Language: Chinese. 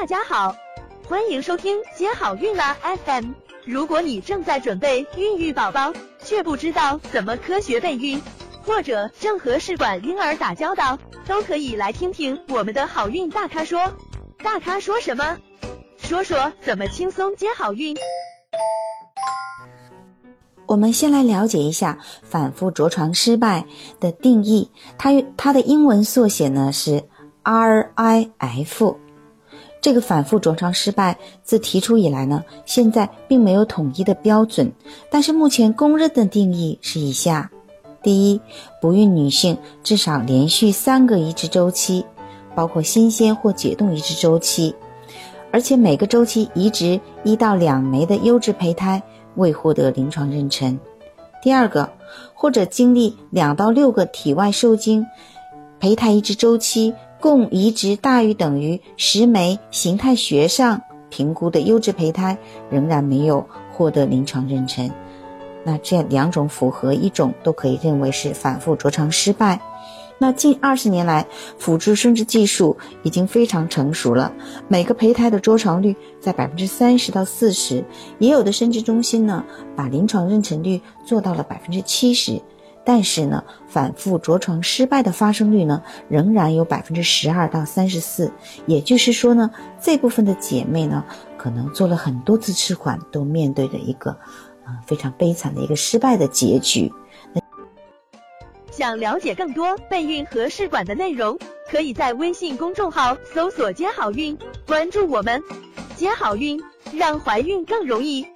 大家好，欢迎收听接好运啦 FM。如果你正在准备孕育宝宝，却不知道怎么科学备孕，或者正和试管婴儿打交道，都可以来听听我们的好运大咖说。大咖说什么？说说怎么轻松接好运。我们先来了解一下反复着床失败的定义，它它的英文缩写呢是 RIF。这个反复着床失败自提出以来呢，现在并没有统一的标准，但是目前公认的定义是以下：第一，不孕女性至少连续三个移植周期，包括新鲜或解冻移植周期，而且每个周期移植一到两枚的优质胚胎。未获得临床妊娠。第二个，或者经历两到六个体外受精胚胎移植周期，共移植大于等于十枚形态学上评估的优质胚胎，仍然没有获得临床妊娠。那这两种符合一种都可以认为是反复着床失败。那近二十年来，辅助生殖技术已经非常成熟了。每个胚胎的着床率在百分之三十到四十，也有的生殖中心呢，把临床妊娠率做到了百分之七十。但是呢，反复着床失败的发生率呢，仍然有百分之十二到三十四。也就是说呢，这部分的姐妹呢，可能做了很多次试管，都面对着一个，啊，非常悲惨的一个失败的结局。想了解更多备孕和试管的内容，可以在微信公众号搜索“接好运”，关注我们，接好运，让怀孕更容易。